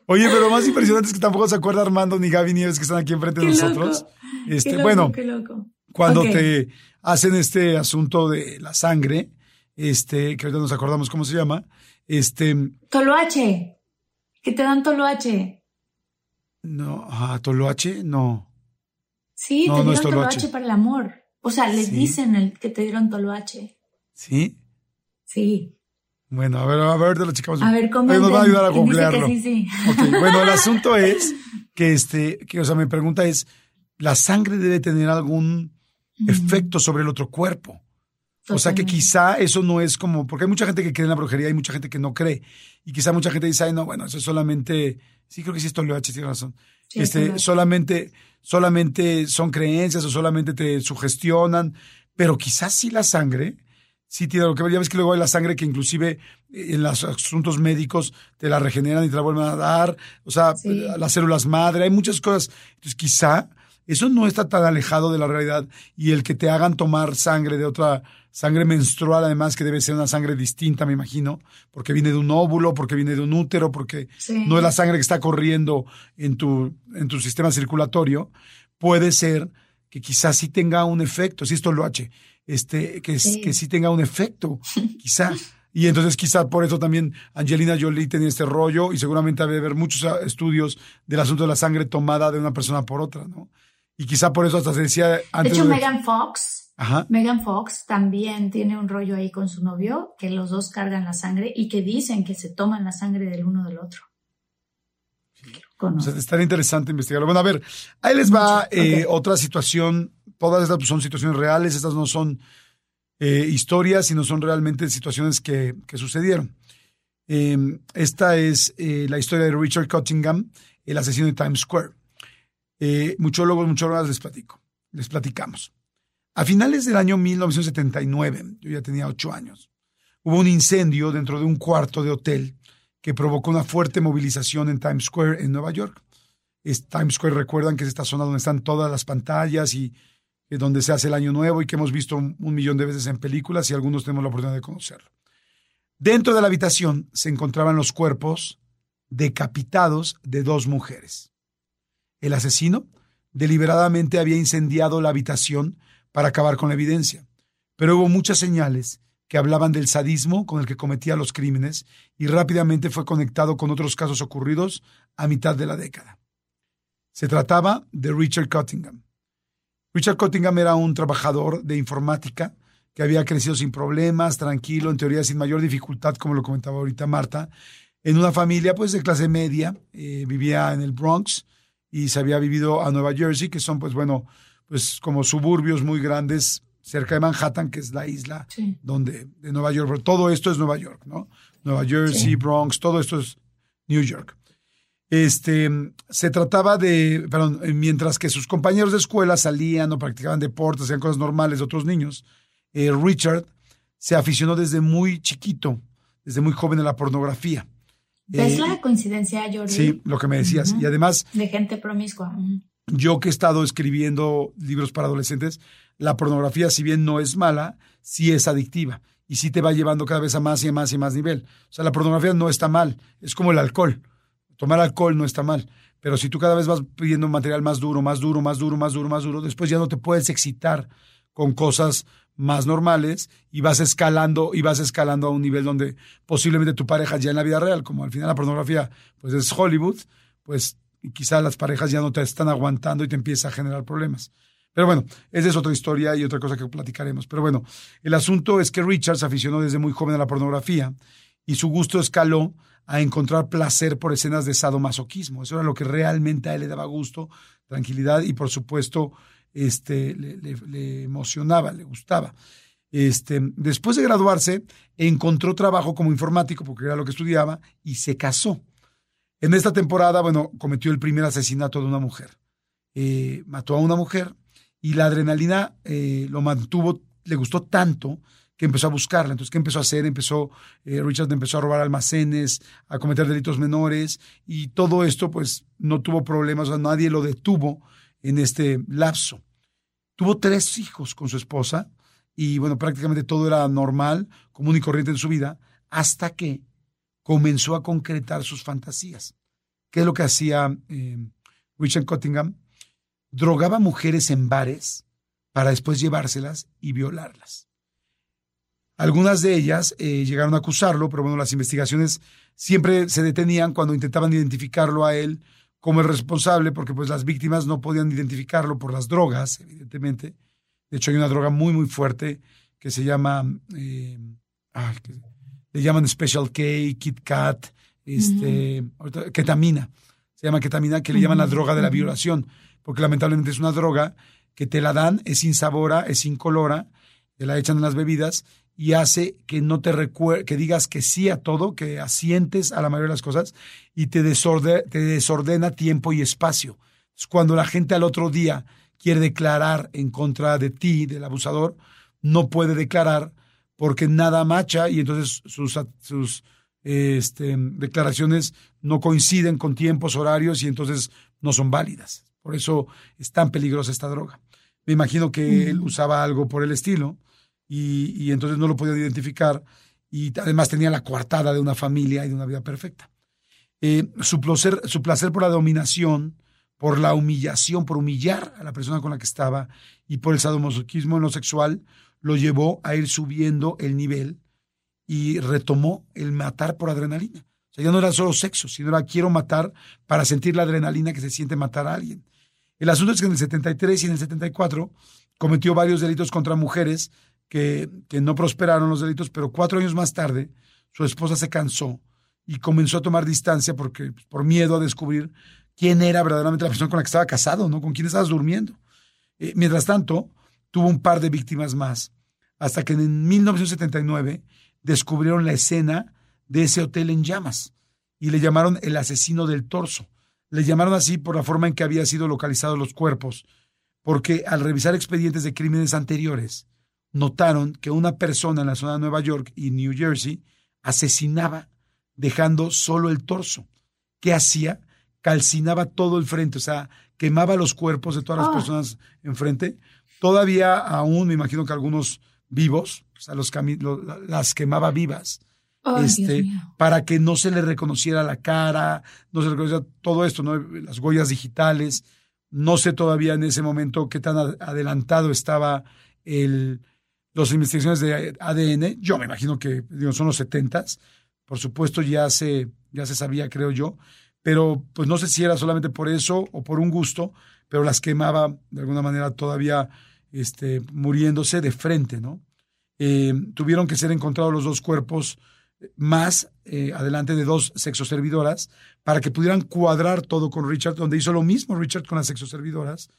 Oye, pero lo más impresionante es que tampoco se acuerda Armando ni Gaby Nieves que están aquí enfrente de nosotros. Este, qué loco, bueno, qué loco. cuando te hacen este asunto de la sangre, este, que ahorita nos acordamos cómo se llama, este. Toloache. Que te dan toloache. No, ah, Toloache, no. Sí, te dieron toloache. para el amor. O sea, les dicen el que te dieron toloache. ¿Sí? Sí. Bueno, a ver, a ver, de los chicos. A ver, ¿cómo? Nos va a ayudar a googlearlo. Sí, sí. Okay, bueno, el asunto es que este, que, o sea, mi pregunta es, ¿la sangre debe tener algún efecto sobre el otro cuerpo? O sea que quizá eso no es como, porque hay mucha gente que cree en la brujería y mucha gente que no cree. Y quizá mucha gente dice, ay, no, bueno, eso es solamente, sí creo que sí es Toloache, tiene razón. este, solamente, solamente son creencias o solamente te sugestionan, pero quizás sí la sangre, sí tiene lo que ver. Ya ves que luego hay la sangre que inclusive en los asuntos médicos te la regeneran y te la vuelven a dar. O sea, las células madre, hay muchas cosas. Entonces quizá eso no está tan alejado de la realidad y el que te hagan tomar sangre de otra sangre menstrual, además que debe ser una sangre distinta, me imagino, porque viene de un óvulo, porque viene de un útero, porque no es la sangre que está corriendo en tu, en tu sistema circulatorio, puede ser que quizás sí tenga un efecto, si esto lo hace, este, que, sí. que sí tenga un efecto, quizá. Y entonces quizá por eso también Angelina Jolie tenía este rollo y seguramente debe haber muchos estudios del asunto de la sangre tomada de una persona por otra, ¿no? Y quizá por eso hasta se decía antes. De hecho, Megan Fox Megan Fox también tiene un rollo ahí con su novio, que los dos cargan la sangre y que dicen que se toman la sangre del uno del otro. O sea, estaría interesante investigarlo. Bueno, a ver, ahí les va eh, otra situación. Todas estas son situaciones reales, estas no son eh, historias, sino son realmente situaciones que, sucedieron. Em, esta es eh, la historia de Richard Cottingham, el asesino de Times Square. Muchólogos, muchólogas les platico, les platicamos. A finales del año 1979, yo ya tenía ocho años, hubo un incendio dentro de un cuarto de hotel que provocó una fuerte movilización en Times Square, en Nueva York. Es, Times Square, recuerdan que es esta zona donde están todas las pantallas y donde se hace el año nuevo y que hemos visto un, un millón de veces en películas y algunos tenemos la oportunidad de conocerlo. Dentro de la habitación se encontraban los cuerpos decapitados de dos mujeres. El asesino deliberadamente había incendiado la habitación para acabar con la evidencia, pero hubo muchas señales que hablaban del sadismo con el que cometía los crímenes y rápidamente fue conectado con otros casos ocurridos a mitad de la década. Se trataba de Richard Cottingham. Richard Cottingham era un trabajador de informática que había crecido sin problemas, tranquilo, en teoría sin mayor dificultad, como lo comentaba ahorita Marta, en una familia pues de clase media, eh, vivía en el Bronx y se había vivido a Nueva Jersey, que son pues bueno, pues como suburbios muy grandes cerca de Manhattan, que es la isla donde de Nueva York, pero todo esto es Nueva York, ¿no? Nueva Jersey, Bronx, todo esto es New York. Este, se trataba de, perdón, mientras que sus compañeros de escuela salían o practicaban deportes, hacían cosas normales de otros niños, eh, Richard se aficionó desde muy chiquito, desde muy joven a la pornografía. ¿Ves la coincidencia, Jordi? Sí, lo que me decías. Y además... De gente promiscua. Yo que he estado escribiendo libros para adolescentes, la pornografía, si bien no es mala, sí es adictiva y sí te va llevando cada vez a más y a más y más nivel. O sea, la pornografía no está mal, es como el alcohol. Tomar alcohol no está mal, pero si tú cada vez vas pidiendo material más duro, más duro, más duro, más duro, más duro, después ya no te puedes excitar con cosas más normales y vas escalando y vas escalando a un nivel donde posiblemente tu pareja ya en la vida real, como al final la pornografía pues es Hollywood, pues quizá las parejas ya no te están aguantando y te empieza a generar problemas. Pero bueno, esa es otra historia y otra cosa que platicaremos. Pero bueno, el asunto es que Richard se aficionó desde muy joven a la pornografía y su gusto escaló a encontrar placer por escenas de sadomasoquismo. Eso era lo que realmente a él le daba gusto, tranquilidad y por supuesto este, le, emocionaba, le gustaba. Este, después de graduarse, encontró trabajo como informático porque era lo que estudiaba y se casó. En esta temporada, bueno, cometió el primer asesinato de una mujer. Eh, mató a una mujer y la adrenalina eh, lo mantuvo, le gustó tanto que empezó a buscarla. Entonces, ¿qué empezó a hacer? Empezó, eh, Richard empezó a robar almacenes, a cometer delitos menores y todo esto, pues, no tuvo problemas, o nadie lo detuvo en este lapso. Tuvo tres hijos con su esposa y, bueno, prácticamente todo era normal, común y corriente en su vida, hasta que comenzó a concretar sus fantasías. ¿Qué es lo que hacía eh, Richard Cottingham? drogaba mujeres en bares para después llevárselas y violarlas. Algunas de ellas eh, llegaron a acusarlo, pero bueno, las investigaciones siempre se detenían cuando intentaban identificarlo a él como el responsable, porque pues las víctimas no podían identificarlo por las drogas, evidentemente. De hecho, hay una droga muy, muy fuerte que se llama, eh, le llaman Special K, Kit Kat, este, ketamina. Se llama ketamina, que le llaman la droga de la violación porque lamentablemente es una droga que te la dan, es insabora, es incolora, te la echan en las bebidas y hace que no te recuerde, que digas que sí a todo, que asientes a la mayoría de las cosas y te, te desordena tiempo y espacio. cuando la gente al otro día quiere declarar en contra de ti, del abusador, no puede declarar porque nada macha y entonces sus, sus este, declaraciones no coinciden con tiempos, horarios y entonces no son válidas. Por eso es tan peligrosa esta droga. Me imagino que él usaba algo por el estilo y, entonces no lo podía identificar y además tenía la coartada de una familia y de una vida perfecta. Eh, su, placer, su placer por la dominación, por la humillación, por humillar a la persona con la que estaba y por el sadomasoquismo en lo sexual, lo llevó a ir subiendo el nivel y retomó el matar por adrenalina. O sea, ya no era solo sexo, sino era quiero matar para sentir la adrenalina que se siente matar a alguien. El asunto es que en el 73 y en el 74 cometió varios delitos contra mujeres que, no prosperaron los delitos, pero cuatro años más tarde su esposa se cansó y comenzó a tomar distancia porque, por miedo a descubrir quién era verdaderamente la persona con la que estaba casado, ¿no? Con quién estabas durmiendo. Eh, mientras tanto, tuvo un par de víctimas más, hasta que en 1979 descubrieron la escena de ese hotel en llamas y le llamaron el asesino del torso. Le llamaron así por la forma en que habían sido localizados los cuerpos, porque al revisar expedientes de crímenes anteriores, notaron que una persona en la zona de Nueva York y New Jersey asesinaba dejando solo el torso. ¿Qué hacía? Calcinaba todo el frente, o sea, quemaba los cuerpos de todas las ah. personas enfrente. Todavía aún, me imagino que algunos vivos, o sea, los las quemaba vivas este, para que no se le reconociera la cara, no se le reconociera todo esto, ¿no? las huellas digitales. No sé todavía en ese momento qué tan adelantado estaba el, las investigaciones de ADN, yo me imagino que son los setentas, por supuesto ya se, ya se sabía, creo yo, pero pues no sé si era solamente por eso o por un gusto, pero las quemaba de alguna manera todavía este, muriéndose de frente, ¿no? Eh, tuvieron que ser encontrados los dos cuerpos más eh, adelante de dos sexoservidoras para que pudieran cuadrar todo con Richard, donde hizo lo mismo Richard con las sexoservidoras.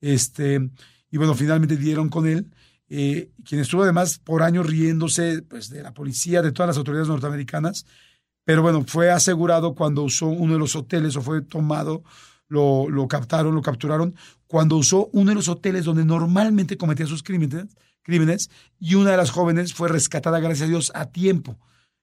Este, y bueno, finalmente dieron con él, eh, quien estuvo además por años riéndose pues, de la policía, de todas las autoridades norteamericanas, pero bueno, fue asegurado cuando usó uno de los hoteles o fue tomado, lo, captaron, lo capturaron, cuando usó uno de los hoteles donde normalmente cometía sus crímenes, crímenes y una de las jóvenes fue rescatada, gracias a Dios, a tiempo.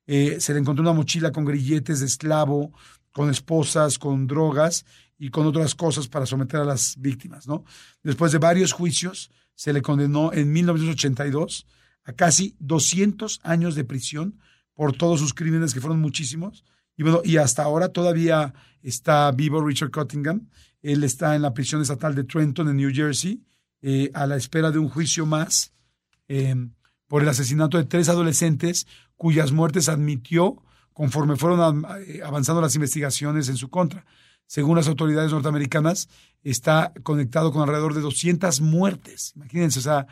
Eh, se le encontró una mochila con grilletes de esclavo, con esposas, con drogas y con otras cosas para someter a las víctimas, ¿no? Después de varios juicios, se le condenó en 1982 a casi 200 años de prisión por todos sus crímenes, que fueron muchísimos. Y bueno, y hasta ahora todavía está vivo Richard Cottingham. Él está en la prisión estatal de Trenton, en New Jersey, eh, a la espera de un juicio más eh, por el asesinato de tres adolescentes cuyas muertes admitió conforme fueron eh, avanzando las investigaciones en su contra. Según las autoridades norteamericanas, está conectado con alrededor de 200 muertes. Imagínense, o sea,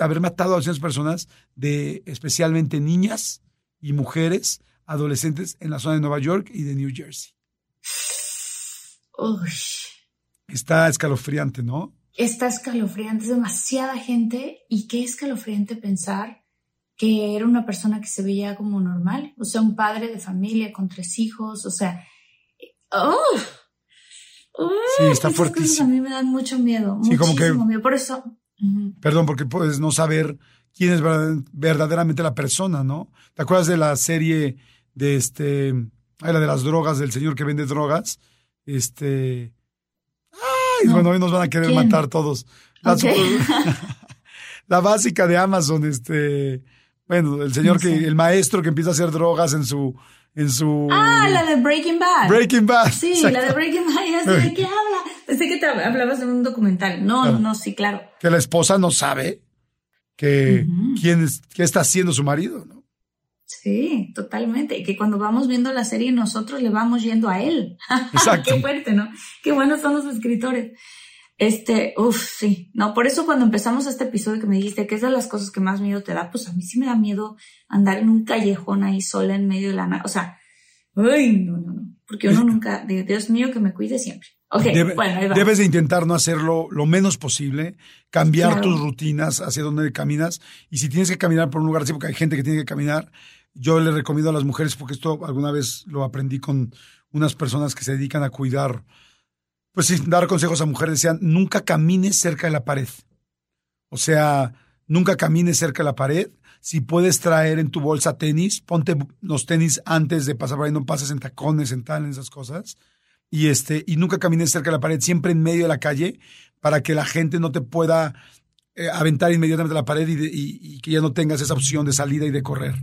haber matado a 200 personas, de especialmente niñas y mujeres, adolescentes en la zona de Nueva York y de New Jersey. Está escalofriante, ¿no? Está escalofriante, es demasiada gente y qué escalofriante pensar que era una persona que se veía como normal, o sea, un padre de familia con tres hijos, o sea, ¡oh! ¡Oh! sí, está fuertísimo. A mí me dan mucho miedo, sí, como que, miedo, por eso. Perdón, porque puedes no saber quién es verdaderamente la persona, ¿no? ¿Te acuerdas de la serie de este, la de las drogas, del señor que vende drogas? Este, ay, bueno, hoy nos van a querer matar todos. La, la básica de Amazon, este, bueno, el señor que, el maestro que empieza a hacer drogas en su, en su. Ah, la de Breaking Bad. Breaking Bad. Sí, la de Breaking Bad. Ya sé de qué habla. Pensé que te hablabas de un documental. No, no, sí, claro. Que la esposa no sabe que quién es, qué está haciendo su marido, ¿no? Sí, totalmente. Y que cuando vamos viendo la serie nosotros le vamos yendo a él. Exacto. qué fuerte, ¿no? Qué buenos son los escritores. Este, uff, sí. No, por eso cuando empezamos este episodio que me dijiste que es de las cosas que más miedo te da, pues a mí sí me da miedo andar en un callejón ahí sola en medio de la nada. O sea, uy, no, no, no. Porque uno nunca, Dios mío, que me cuide siempre. Ok, bueno, ahí va. Debes de intentar no hacerlo lo menos posible, cambiar tus rutinas hacia donde caminas. Y si tienes que caminar por un lugar así, porque hay gente que tiene que caminar, yo le recomiendo a las mujeres, porque esto alguna vez lo aprendí con unas personas que se dedican a cuidar pues sí, dar consejos a mujeres, decían, nunca camines cerca de la pared. O sea, nunca camines cerca de la pared. Si puedes traer en tu bolsa tenis, ponte los tenis antes de pasar por ahí, no pases en tacones, en tal, en esas cosas. Y este, y nunca camines cerca de la pared, siempre en medio de la calle, para que la gente no te pueda eh, aventar inmediatamente a la pared y que ya no tengas esa opción de salida y de correr.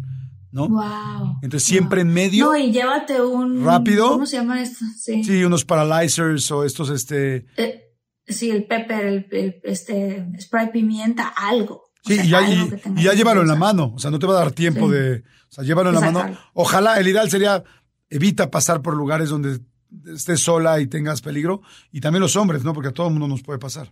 ¿No? Wow. Entonces siempre en medio. No, y llévate un. Rápido. ¿Cómo se llama esto? Sí. Sí, unos paralyzers o estos, este. Eh, sí, el pepper, el, este, spray pimienta, algo. Sí, y, ya, y, ya llévalo en la mano. O sea, no te va a dar tiempo de. O sea, llévalo en la mano. Ojalá, el ideal sería evita pasar por lugares donde estés sola y tengas peligro. Y también los hombres, ¿no? Porque a todo el mundo nos puede pasar.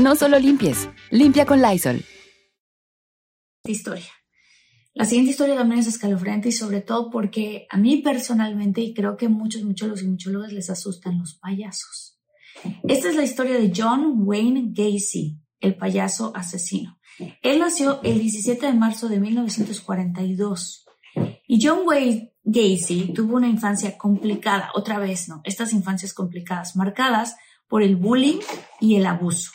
No solo limpies, limpia con Lysol. historia. La siguiente historia también es escalofriante y sobre todo porque a mí personalmente y creo que muchos muchólogos y muchólogas les asustan los payasos. Esta es la historia de John Wayne Gacy, el payaso asesino. Él nació el 17 de marzo de 1942 y John Wayne Gacy tuvo una infancia complicada, otra vez, ¿no? Estas infancias complicadas, marcadas por el bullying y el abuso.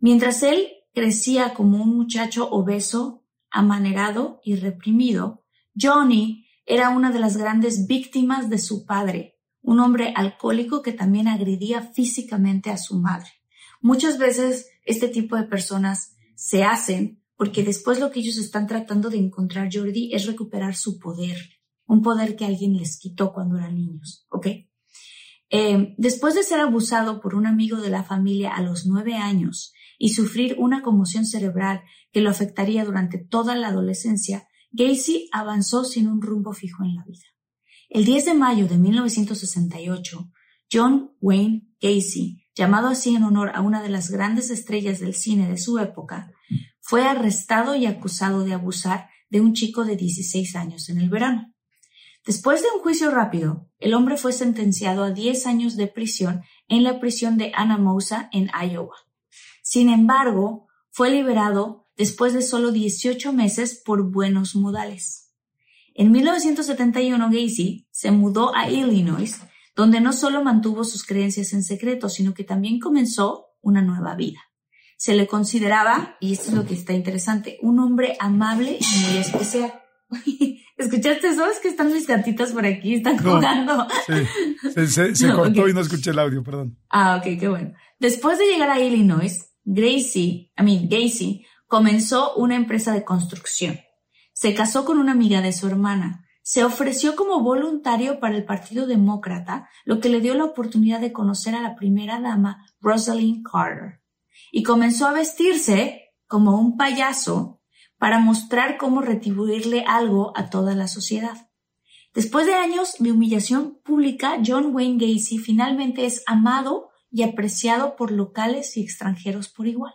Mientras él crecía como un muchacho obeso, amanerado y reprimido, Johnny era una de las grandes víctimas de su padre, un hombre alcohólico que también agredía físicamente a su madre. Muchas veces este tipo de personas se hacen porque después lo que ellos están tratando de encontrar, Jordi, es recuperar su poder, un poder que alguien les quitó cuando eran niños, ¿ok? Eh, después de ser abusado por un amigo de la familia a los nueve años y sufrir una conmoción cerebral que lo afectaría durante toda la adolescencia, Gacy avanzó sin un rumbo fijo en la vida. El 10 de mayo de 1968, John Wayne Gacy, llamado así en honor a una de las grandes estrellas del cine de su época, fue arrestado y acusado de abusar de un chico de 16 años en el verano. Después de un juicio rápido, el hombre fue sentenciado a 10 años de prisión en la prisión de Anamosa en Iowa. Sin embargo, fue liberado después de solo 18 meses por buenos modales. En 1971 Gacy se mudó a Illinois, donde no solo mantuvo sus creencias en secreto, sino que también comenzó una nueva vida. Se le consideraba, y esto es lo que está interesante, un hombre amable y muy especial. ¿Escuchaste eso? Es que están mis gatitas por aquí, están jugando. Sí, se, cortó y no escuché el audio, perdón. Ah, ok, qué bueno. Después de llegar a Illinois, Gracie, I mean, Gacy, comenzó una empresa de construcción. Se casó con una amiga de su hermana. Se ofreció como voluntario para el Partido Demócrata, lo que le dio la oportunidad de conocer a la primera dama, Rosalind Carter. Y comenzó a vestirse como un payaso para mostrar cómo retribuirle algo a toda la sociedad. Después de años de humillación pública, John Wayne Gacy finalmente es amado y apreciado por locales y extranjeros por igual.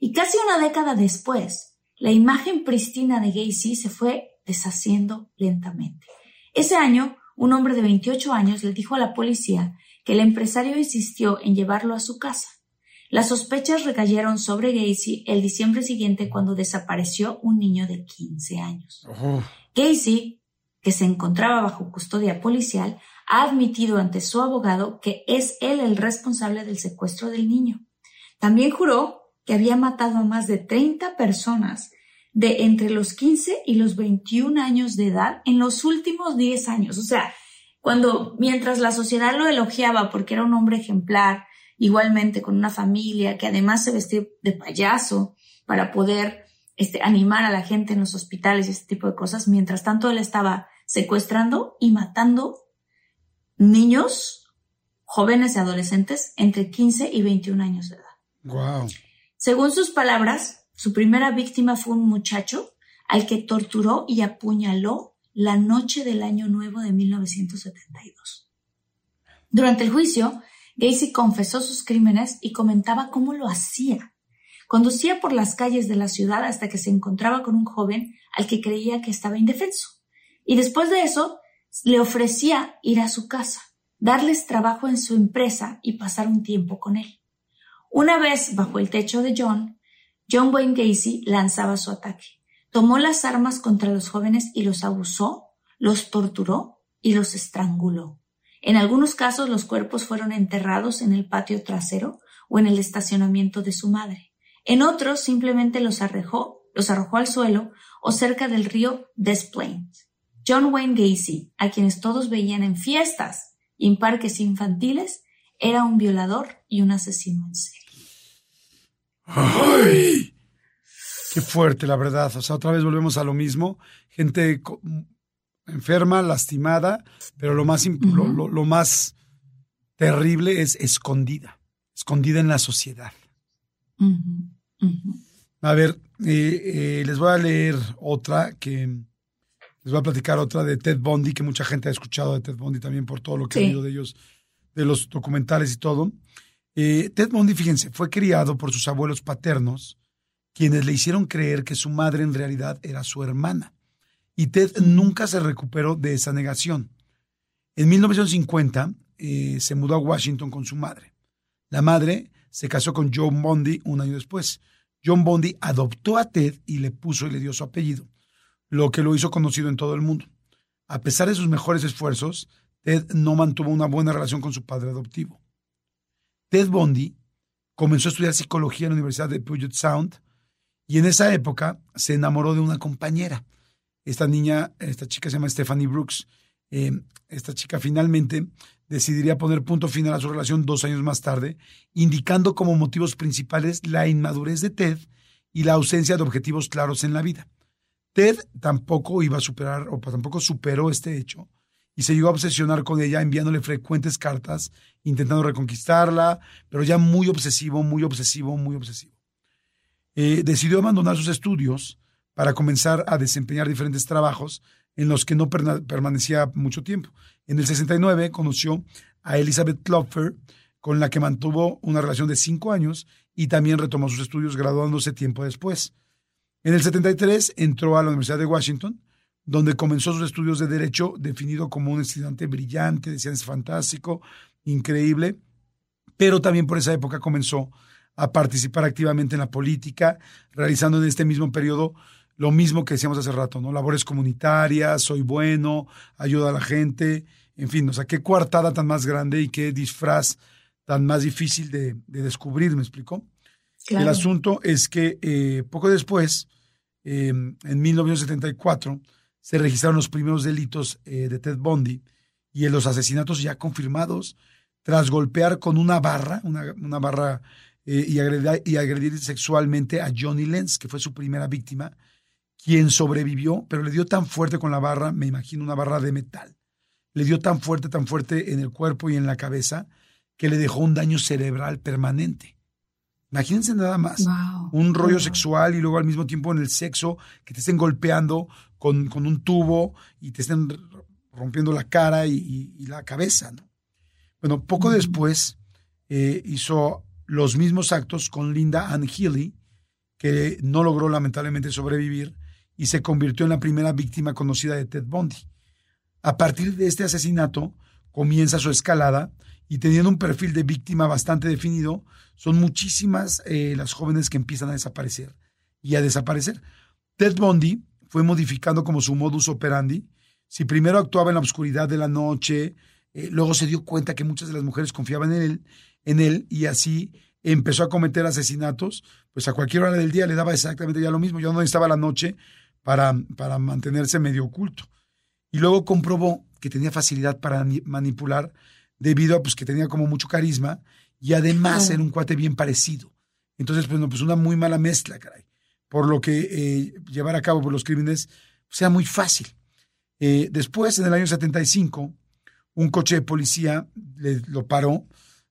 Y casi una década después, la imagen pristina de Gacy se fue deshaciendo lentamente. Ese año, un hombre de 28 años le dijo a la policía que el empresario insistió en llevarlo a su casa. Las sospechas recayeron sobre Gacy el diciembre siguiente cuando desapareció un niño de 15 años. Gacy, que se encontraba bajo custodia policial, ha admitido ante su abogado que es él el responsable del secuestro del niño. También juró que había matado a más de 30 personas de entre los 15 y los 21 años de edad en los últimos 10 años. O sea, cuando mientras la sociedad lo elogiaba porque era un hombre ejemplar, igualmente con una familia que además se vestía de payaso para poder este, animar a la gente en los hospitales y este tipo de cosas, mientras tanto él estaba secuestrando y matando niños, jóvenes y adolescentes entre 15 y 21 años de edad. Wow. Según sus palabras, su primera víctima fue un muchacho al que torturó y apuñaló la noche del año nuevo de 1972. Durante el juicio, Gacy confesó sus crímenes y comentaba cómo lo hacía. Conducía por las calles de la ciudad hasta que se encontraba con un joven al que creía que estaba indefenso. Y después de eso, le ofrecía ir a su casa, darles trabajo en su empresa y pasar un tiempo con él. Una vez bajo el techo de John, John Wayne Gacy lanzaba su ataque. Tomó las armas contra los jóvenes y los abusó, los torturó y los estranguló. En algunos casos los cuerpos fueron enterrados en el patio trasero o en el estacionamiento de su madre. En otros simplemente los arrojó, los arrojó al suelo o cerca del río Des Plaines. John Wayne Gacy, a quienes todos veían en fiestas y en parques infantiles, era un violador y un asesino en serie. ¡Ay! Qué fuerte, la verdad. O sea, otra vez volvemos a lo mismo. Gente enferma, lastimada, pero lo más, lo, más terrible es escondida, escondida en la sociedad. A ver, eh, eh, les voy a leer otra que les voy a platicar otra de Ted Bundy, que mucha gente ha escuchado de Ted Bundy también por todo lo que ha oído de ellos, de los documentales y todo. Eh, Ted Bundy, fíjense, fue criado por sus abuelos paternos quienes le hicieron creer que su madre en realidad era su hermana. Y Ted nunca se recuperó de esa negación. En 1950 eh, se mudó a Washington con su madre. La madre se casó con John Bondi un año después. John Bondi adoptó a Ted y le puso y le dio su apellido, lo que lo hizo conocido en todo el mundo. A pesar de sus mejores esfuerzos, Ted no mantuvo una buena relación con su padre adoptivo. Ted Bondi comenzó a estudiar psicología en la Universidad de Puget Sound y en esa época se enamoró de una compañera. Esta niña, esta chica se llama Stephanie Brooks. Eh, esta chica finalmente decidiría poner punto final a su relación dos años más tarde, indicando como motivos principales la inmadurez de Ted y la ausencia de objetivos claros en la vida. Ted tampoco iba a superar, o tampoco superó este hecho, y se llegó a obsesionar con ella enviándole frecuentes cartas, intentando reconquistarla, pero ya muy obsesivo, muy obsesivo, muy obsesivo. Eh, decidió abandonar sus estudios para comenzar a desempeñar diferentes trabajos en los que no permanecía mucho tiempo. En el 69 conoció a Elizabeth Klopfer, con la que mantuvo una relación de cinco años y también retomó sus estudios graduándose tiempo después. En el 73 entró a la Universidad de Washington, donde comenzó sus estudios de Derecho, definido como un estudiante brillante, decían es fantástico, increíble, pero también por esa época comenzó a participar activamente en la política, realizando en este mismo periodo lo mismo que decíamos hace rato, ¿no? Labores comunitarias, soy bueno, ayuda a la gente, en fin, o sea, qué coartada tan más grande y qué disfraz tan más difícil de, descubrir, ¿me explicó? El asunto es que eh, poco después, em, en 1974, se registraron los primeros delitos eh, de Ted Bundy y en los asesinatos ya confirmados, tras golpear con una barra, una, una barra eh, y, agredir, y agredir sexualmente a Johnny Lenz, que fue su primera víctima, quien sobrevivió, pero le dio tan fuerte con la barra, me imagino una barra de metal, le dio tan fuerte, tan fuerte en el cuerpo y en la cabeza, que le dejó un daño cerebral permanente. Imagínense nada más, un rollo sexual y luego al mismo tiempo en el sexo, que te estén golpeando con, con un tubo y te estén rompiendo la cara y, la cabeza. ¿no? Bueno, poco después eh, hizo los mismos actos con Linda Ann Healy, que no logró lamentablemente sobrevivir y se convirtió en la primera víctima conocida de Ted Bundy. A partir de este asesinato comienza su escalada y teniendo un perfil de víctima bastante definido, son muchísimas eh, las jóvenes que empiezan a desaparecer y a desaparecer. Ted Bundy fue modificando como su modus operandi. Si primero actuaba en la oscuridad de la noche, eh, luego se dio cuenta que muchas de las mujeres confiaban en él, en él y así empezó a cometer asesinatos, pues a cualquier hora del día le daba exactamente ya lo mismo. Yo no estaba la noche para, para mantenerse medio oculto. Y luego comprobó que tenía facilidad para manipular debido a pues, que tenía como mucho carisma y además era un cuate bien parecido. Entonces, pues, no, pues una muy mala mezcla, caray. Por lo que eh, llevar a cabo por los crímenes sea muy fácil. Eh, después, en el año 75, un coche de policía le, lo paró,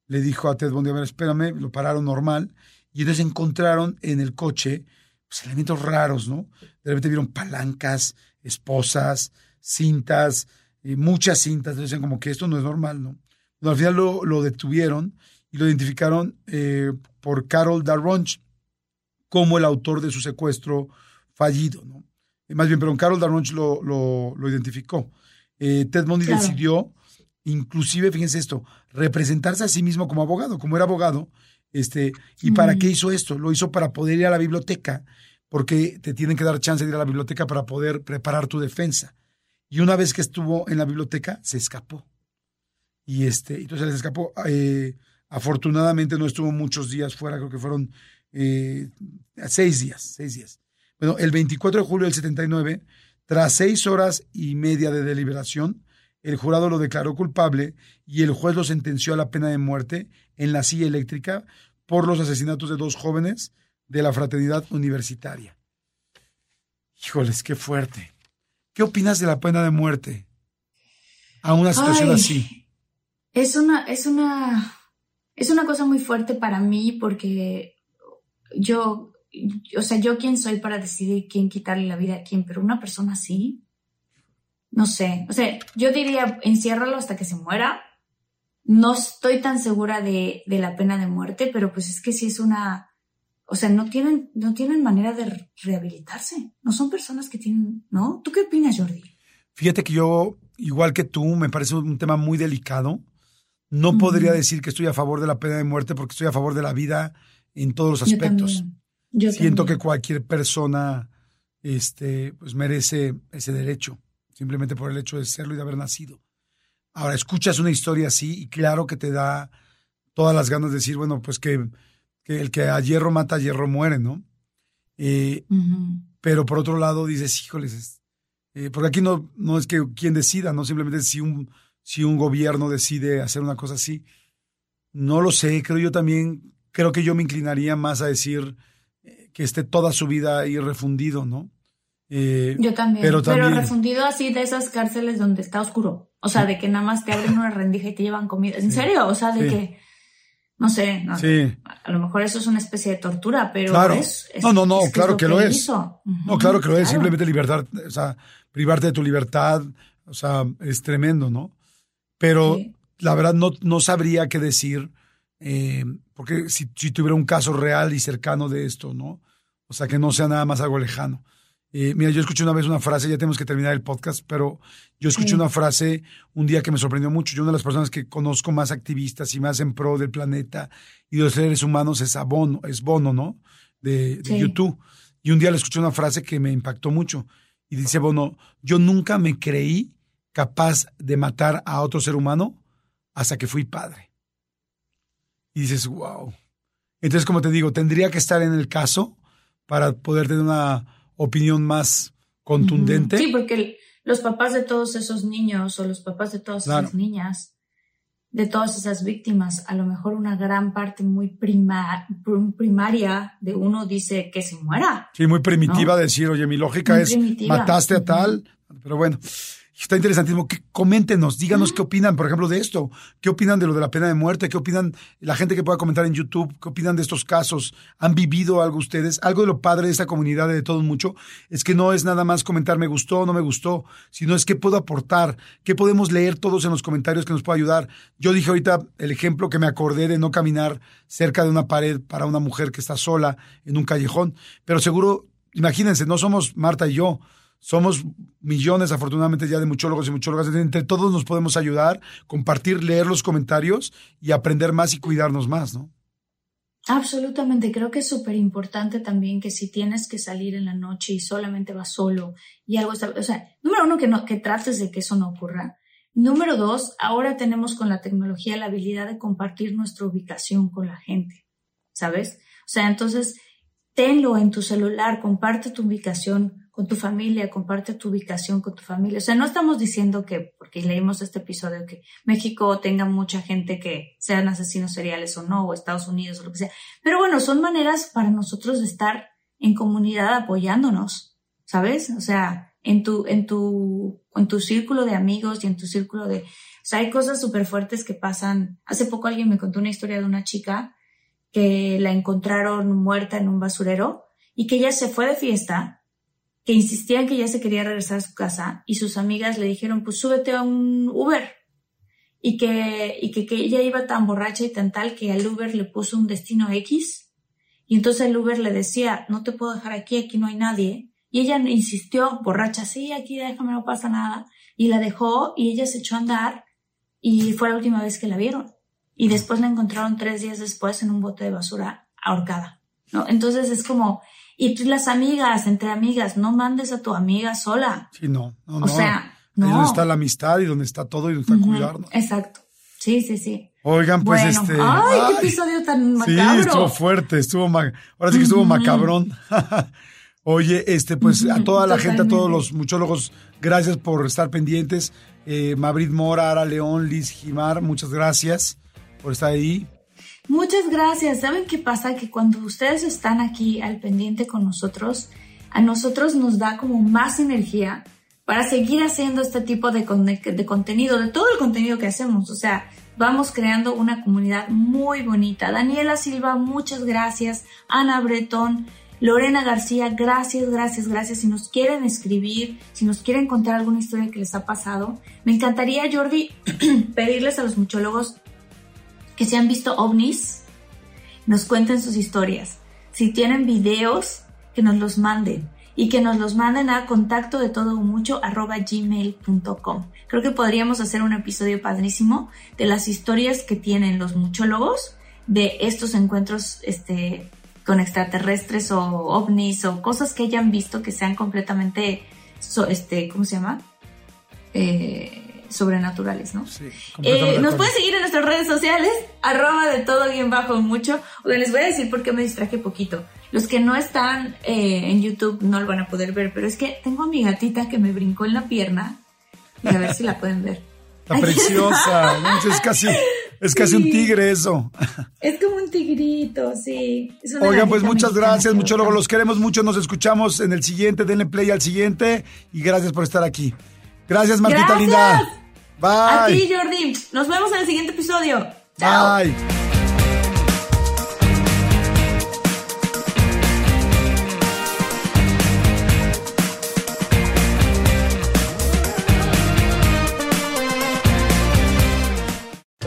le dijo a Ted Bundy, a ver, espérame, lo pararon normal, y entonces encontraron en el coche pues, elementos raros, ¿no? De repente vieron palancas, esposas, cintas, y muchas cintas, decían como que esto no es normal, ¿no? Al final lo, detuvieron y lo identificaron eh, por Carol Darronch como el autor de su secuestro fallido, ¿no? Más bien, pero Carol Darronch lo, lo, identificó. Eh, Ted Bundy decidió inclusive, fíjense esto, representarse a sí mismo como abogado, como era abogado, este, ¿y para qué hizo esto? Lo hizo para poder ir a la biblioteca, porque te tienen que dar chance de ir a la biblioteca para poder preparar tu defensa. Y una vez que estuvo en la biblioteca, se escapó. Y este, entonces se escapó. Eh, afortunadamente no estuvo muchos días fuera, creo que fueron eh, seis días, seis días. Bueno, el 24 de julio del 79, tras seis horas y media de deliberación, el jurado lo declaró culpable y el juez lo sentenció a la pena de muerte en la silla eléctrica por los asesinatos de dos jóvenes de la fraternidad universitaria. Híjoles, qué fuerte. ¿Qué opinas de la pena de muerte a una situación así? Es una, es una, es una cosa muy fuerte para mí porque yo, o sea, yo quién soy para decidir quién quitarle la vida a quién, pero una persona así, no sé, o sea, yo diría enciérralo hasta que se muera. No estoy tan segura de, la pena de muerte, pero pues es que sí es una, o sea, no tienen, no tienen manera de rehabilitarse. No son personas que tienen, ¿no? ¿Tú qué opinas, Jordi? Fíjate que yo, igual que tú, me parece un tema muy delicado. No podría decir que estoy a favor de la pena de muerte porque estoy a favor de la vida en todos los aspectos. Yo Siento que cualquier persona este, pues merece ese derecho, simplemente por el hecho de serlo y de haber nacido. Ahora, escuchas una historia así y claro que te da todas las ganas de decir, bueno, pues que, el que a hierro mata, a hierro muere, ¿no? Eh, pero por otro lado dices, híjoles, eh, porque aquí no, no es que quien decida, no simplemente si un, si un gobierno decide hacer una cosa así. No lo sé, creo yo también, creo que yo me inclinaría más a decir eh, que esté toda su vida ahí refundido, ¿no? yo también, pero, refundido así de esas cárceles donde está oscuro. O sea, de que nada más te abren una rendija y te llevan comida. ¿En serio? O sea, de que no sé, a lo mejor eso es una especie de tortura, pero claro. es, No, no, no, claro que, lo es. no, claro que lo es, simplemente libertad, o sea, privarte de tu libertad, o sea, es tremendo, ¿no? Pero la verdad no, no sabría qué decir, eh, porque si, si tuviera un caso real y cercano de esto, ¿no? O sea, que no sea nada más algo lejano. Eh, mira, yo escuché una vez una frase, ya tenemos que terminar el podcast, pero yo escuché una frase un día que me sorprendió mucho. Yo una de las personas que conozco más activistas y más en pro del planeta y de los seres humanos es Bono, es Bono, ¿no? De, YouTube. Y un día le escuché una frase que me impactó mucho. Y dice Bono, yo nunca me creí capaz de matar a otro ser humano hasta que fui padre. Y dices, wow. Entonces, como te digo, tendría que estar en el caso para poder tener una opinión más contundente. Sí, porque los papás de todos esos niños o los papás de todas esas niñas, de todas esas víctimas, a lo mejor una gran parte muy primaria de uno dice que se muera. Sí, muy primitiva decir, oye, mi lógica es mataste a tal, pero bueno. Está interesantísimo. Que, coméntenos, díganos qué opinan, por ejemplo, de esto. ¿Qué opinan de lo de la pena de muerte? ¿Qué opinan la gente que pueda comentar en YouTube? ¿Qué opinan de estos casos? ¿Han vivido algo ustedes? Algo de lo padre de esta comunidad de todos mucho es que no es nada más comentar me gustó o no me gustó, sino es qué puedo aportar, qué podemos leer todos en los comentarios que nos pueda ayudar. Yo dije ahorita el ejemplo que me acordé de no caminar cerca de una pared para una mujer que está sola en un callejón, pero seguro, imagínense, no somos Marta y yo somos millones, afortunadamente, ya de muchólogos y muchólogas. Entre todos nos podemos ayudar, compartir, leer los comentarios y aprender más y cuidarnos más, ¿no? Absolutamente, creo que es súper importante también que si tienes que salir en la noche y solamente vas solo y algo está, o sea, número uno, que, no, que trates de que eso no ocurra. Número dos, ahora tenemos con la tecnología la habilidad de compartir nuestra ubicación con la gente, ¿sabes? O sea, entonces, tenlo en tu celular, comparte tu ubicación, con tu familia, comparte tu ubicación con tu familia. O sea, no estamos diciendo que, porque leímos este episodio, que México tenga mucha gente que sean asesinos seriales o no, o Estados Unidos o lo que sea. Pero bueno, son maneras para nosotros de estar en comunidad apoyándonos, ¿sabes? O sea, en tu, en tu, en tu círculo de amigos y en tu círculo de, o sea, hay cosas súper fuertes que pasan. Hace poco alguien me contó una historia de una chica que la encontraron muerta en un basurero y que ella se fue de fiesta que insistían que ya se quería regresar a su casa y sus amigas le dijeron, pues súbete a un Uber. Y que, y que, que ella iba tan borracha y tan tal que al Uber le puso un destino X. Y entonces el Uber le decía, no te puedo dejar aquí, aquí no hay nadie. Y ella insistió, borracha, sí, aquí déjame, no pasa nada. Y la dejó y ella se echó a andar y fue la última vez que la vieron. Y después la encontraron tres días después en un bote de basura ahorcada. ¿no? Entonces es como, y tú las amigas, entre amigas, no mandes a tu amiga sola. Sí, no, no, O sea, no. Ahí donde está la amistad y donde está todo y donde está cuidarnos. Exacto. Sí, sí, sí. Oigan, pues este. Ay, qué episodio tan macabro. Sí, estuvo fuerte, estuvo ahora sí que estuvo macabrón. Oye, este, pues a toda la gente, a todos los muchólogos, gracias por estar pendientes. Eh, Mabrit Mora, Ara León, Liz Jimar, muchas gracias por estar ahí. Muchas gracias. ¿Saben qué pasa? Que cuando ustedes están aquí al pendiente con nosotros, a nosotros nos da como más energía para seguir haciendo este tipo de, de contenido, de todo el contenido que hacemos. O sea, vamos creando una comunidad muy bonita. Daniela Silva, muchas gracias. Ana Bretón, Lorena García, gracias, gracias, gracias. Si nos quieren escribir, si nos quieren contar alguna historia que les ha pasado, me encantaría, Jordi, pedirles a los muchólogos que se han visto ovnis nos cuenten sus historias. si tienen videos, que nos los manden y que nos los manden a contacto de todo mucho gmail.com. Creo que podríamos hacer un episodio padrísimo de las historias que tienen los muchólogos de estos encuentros este, con extraterrestres o ovnis o cosas que hayan visto que sean completamente, este, ¿cómo se llama? Eh, sobrenaturales, ¿no? Sí, eh, nos pueden seguir en nuestras redes sociales, arroba de todo bien bajo mucho. Oigan, les voy a decir por qué me distraje poquito. Los que no están eh, en YouTube no lo van a poder ver, pero es que tengo a mi gatita que me brincó en la pierna y a ver si la pueden ver. Está preciosa, es casi, es casi un tigre eso. Es como un tigrito, sí. Oigan, pues muchas gracias, luego los queremos mucho, nos escuchamos en el siguiente, denle play al siguiente y gracias por estar aquí. Gracias, Martita linda. Bye. A ti, Jordi. Nos vemos en el siguiente episodio. Chao. Bye.